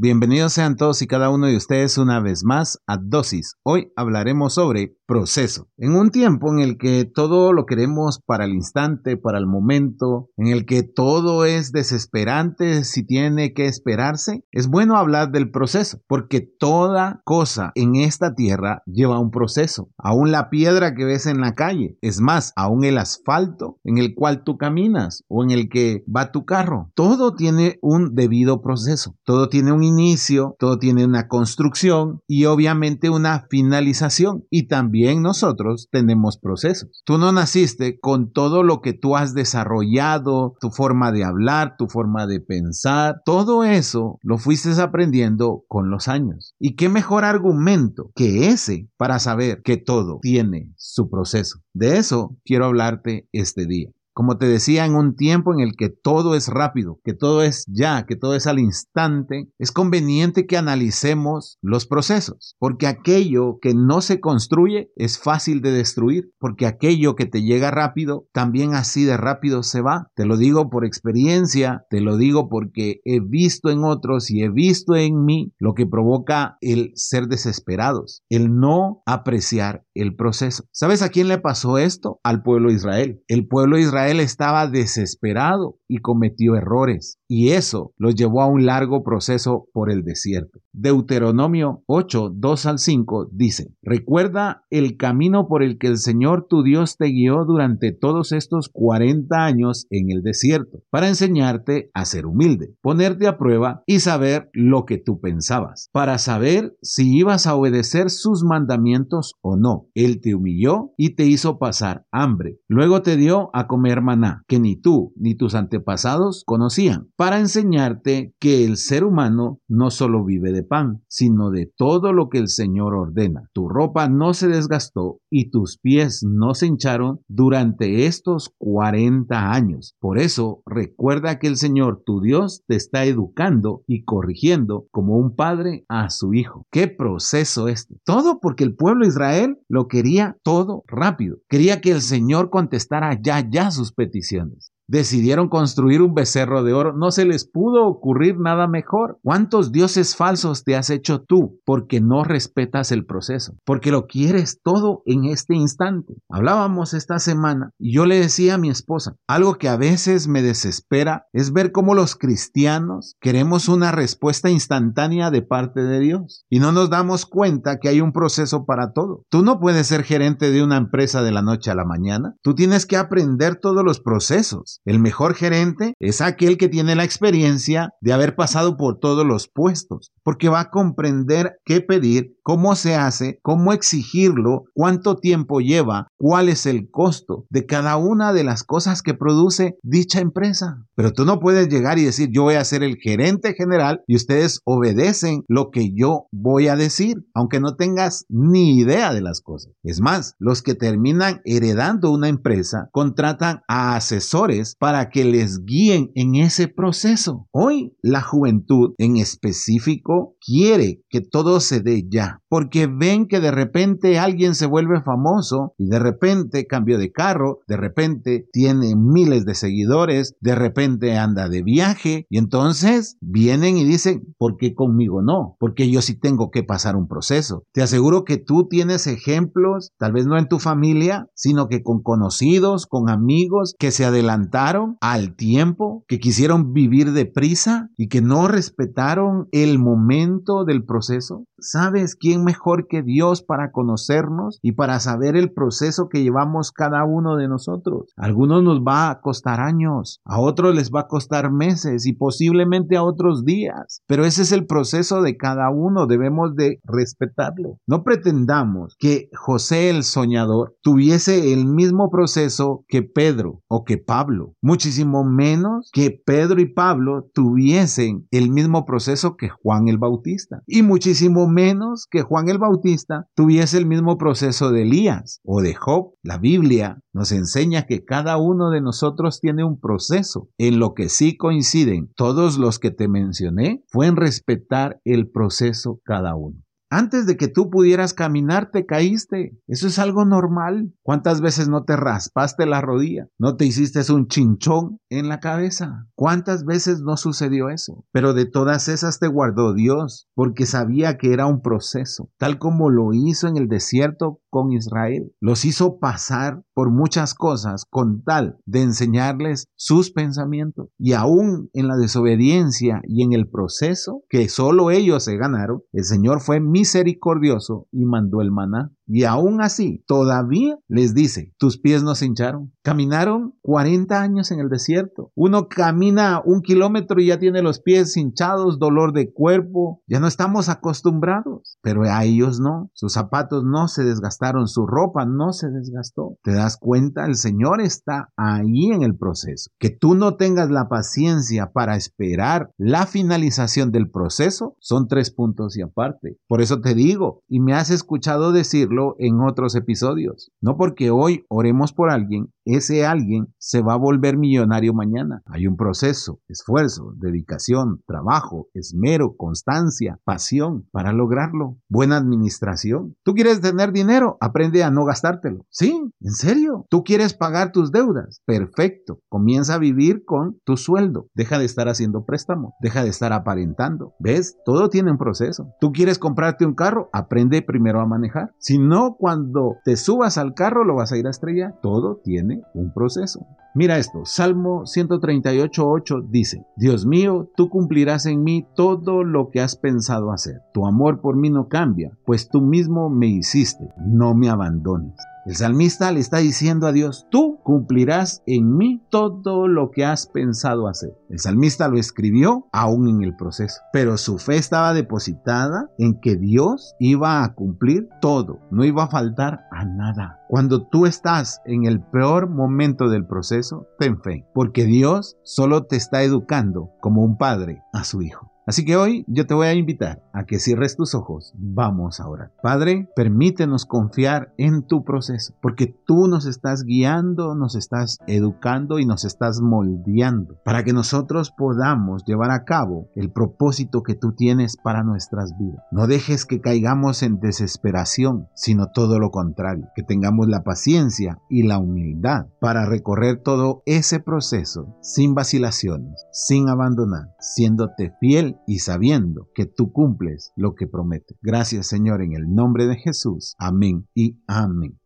Bienvenidos sean todos y cada uno de ustedes una vez más a Dosis. Hoy hablaremos sobre proceso. En un tiempo en el que todo lo queremos para el instante, para el momento, en el que todo es desesperante si tiene que esperarse, es bueno hablar del proceso, porque toda cosa en esta tierra lleva un proceso. Aún la piedra que ves en la calle, es más, aún el asfalto en el cual tú caminas o en el que va tu carro, todo tiene un debido proceso. Todo tiene un inicio, todo tiene una construcción y obviamente una finalización. Y también nosotros tenemos procesos. Tú no naciste con todo lo que tú has desarrollado, tu forma de hablar, tu forma de pensar, todo eso lo fuiste aprendiendo con los años. ¿Y qué mejor argumento que ese para saber que todo tiene su proceso? De eso quiero hablarte este día. Como te decía, en un tiempo en el que todo es rápido, que todo es ya, que todo es al instante, es conveniente que analicemos los procesos, porque aquello que no se construye es fácil de destruir, porque aquello que te llega rápido, también así de rápido se va. Te lo digo por experiencia, te lo digo porque he visto en otros y he visto en mí lo que provoca el ser desesperados, el no apreciar el proceso. ¿Sabes a quién le pasó esto? Al pueblo de Israel. El pueblo de Israel él estaba desesperado y cometió errores, y eso los llevó a un largo proceso por el desierto. Deuteronomio 8, 2 al 5 dice, Recuerda el camino por el que el Señor tu Dios te guió durante todos estos 40 años en el desierto, para enseñarte a ser humilde, ponerte a prueba y saber lo que tú pensabas, para saber si ibas a obedecer sus mandamientos o no. Él te humilló y te hizo pasar hambre. Luego te dio a comer maná que ni tú ni tus antepasados conocían, para enseñarte que el ser humano no solo vive de pan, sino de todo lo que el Señor ordena. Tu ropa no se desgastó y tus pies no se hincharon durante estos 40 años. Por eso recuerda que el Señor tu Dios te está educando y corrigiendo como un padre a su hijo. ¿Qué proceso este? Todo porque el pueblo de Israel lo quería todo rápido. Quería que el Señor contestara ya ya sus peticiones decidieron construir un becerro de oro, no se les pudo ocurrir nada mejor. ¿Cuántos dioses falsos te has hecho tú porque no respetas el proceso? Porque lo quieres todo en este instante. Hablábamos esta semana y yo le decía a mi esposa, algo que a veces me desespera es ver cómo los cristianos queremos una respuesta instantánea de parte de Dios y no nos damos cuenta que hay un proceso para todo. Tú no puedes ser gerente de una empresa de la noche a la mañana. Tú tienes que aprender todos los procesos. El mejor gerente es aquel que tiene la experiencia de haber pasado por todos los puestos, porque va a comprender qué pedir, cómo se hace, cómo exigirlo, cuánto tiempo lleva, cuál es el costo de cada una de las cosas que produce dicha empresa. Pero tú no puedes llegar y decir, yo voy a ser el gerente general y ustedes obedecen lo que yo voy a decir, aunque no tengas ni idea de las cosas. Es más, los que terminan heredando una empresa contratan a asesores para que les guíen en ese proceso. Hoy la juventud en específico quiere que todo se dé ya, porque ven que de repente alguien se vuelve famoso y de repente cambió de carro, de repente tiene miles de seguidores, de repente anda de viaje y entonces vienen y dicen, ¿por qué conmigo no? Porque yo sí tengo que pasar un proceso. Te aseguro que tú tienes ejemplos, tal vez no en tu familia, sino que con conocidos, con amigos que se adelantaron al tiempo, que quisieron vivir deprisa y que no respetaron el momento del proceso? ¿Sabes quién mejor que Dios para conocernos y para saber el proceso que llevamos cada uno de nosotros? Algunos nos va a costar años, a otros les va a costar meses y posiblemente a otros días, pero ese es el proceso de cada uno, debemos de respetarlo. No pretendamos que José el soñador tuviese el mismo proceso que Pedro o que Pablo muchísimo menos que Pedro y Pablo tuviesen el mismo proceso que Juan el Bautista, y muchísimo menos que Juan el Bautista tuviese el mismo proceso de Elías o de Job. La Biblia nos enseña que cada uno de nosotros tiene un proceso. En lo que sí coinciden todos los que te mencioné fue en respetar el proceso cada uno. Antes de que tú pudieras caminar, te caíste. Eso es algo normal. ¿Cuántas veces no te raspaste la rodilla? ¿No te hiciste un chinchón en la cabeza? ¿Cuántas veces no sucedió eso? Pero de todas esas te guardó Dios, porque sabía que era un proceso, tal como lo hizo en el desierto con Israel. Los hizo pasar por muchas cosas con tal de enseñarles sus pensamientos. Y aún en la desobediencia y en el proceso que solo ellos se ganaron, el Señor fue misericordioso y mandó el maná. Y aún así, todavía les dice, tus pies no se hincharon. Caminaron 40 años en el desierto. Uno camina un kilómetro y ya tiene los pies hinchados, dolor de cuerpo. Ya no estamos acostumbrados. Pero a ellos no. Sus zapatos no se desgastaron, su ropa no se desgastó. ¿Te das cuenta? El Señor está ahí en el proceso. Que tú no tengas la paciencia para esperar la finalización del proceso son tres puntos y aparte. Por eso te digo, y me has escuchado decirlo, en otros episodios. No porque hoy oremos por alguien, ese alguien se va a volver millonario mañana. Hay un proceso, esfuerzo, dedicación, trabajo, esmero, constancia, pasión para lograrlo. Buena administración. ¿Tú quieres tener dinero? Aprende a no gastártelo. Sí, en serio. ¿Tú quieres pagar tus deudas? Perfecto. Comienza a vivir con tu sueldo. Deja de estar haciendo préstamo. Deja de estar aparentando. ¿Ves? Todo tiene un proceso. ¿Tú quieres comprarte un carro? Aprende primero a manejar. Si no, cuando te subas al carro lo vas a ir a estrellar. Todo tiene un proceso. Mira esto, Salmo 138.8 dice, Dios mío, tú cumplirás en mí todo lo que has pensado hacer. Tu amor por mí no cambia, pues tú mismo me hiciste, no me abandones. El salmista le está diciendo a Dios, tú cumplirás en mí todo lo que has pensado hacer. El salmista lo escribió aún en el proceso, pero su fe estaba depositada en que Dios iba a cumplir todo, no iba a faltar a nada. Cuando tú estás en el peor momento del proceso, ten fe, porque Dios solo te está educando como un padre a su hijo. Así que hoy yo te voy a invitar a que cierres tus ojos. Vamos a orar. Padre, permítenos confiar en tu proceso, porque tú nos estás guiando, nos estás educando y nos estás moldeando para que nosotros podamos llevar a cabo el propósito que tú tienes para nuestras vidas. No dejes que caigamos en desesperación, sino todo lo contrario, que tengamos la paciencia y la humildad para recorrer todo ese proceso sin vacilaciones, sin abandonar, siéndote fiel y sabiendo que tú cumples lo que prometes. Gracias Señor en el nombre de Jesús. Amén y amén.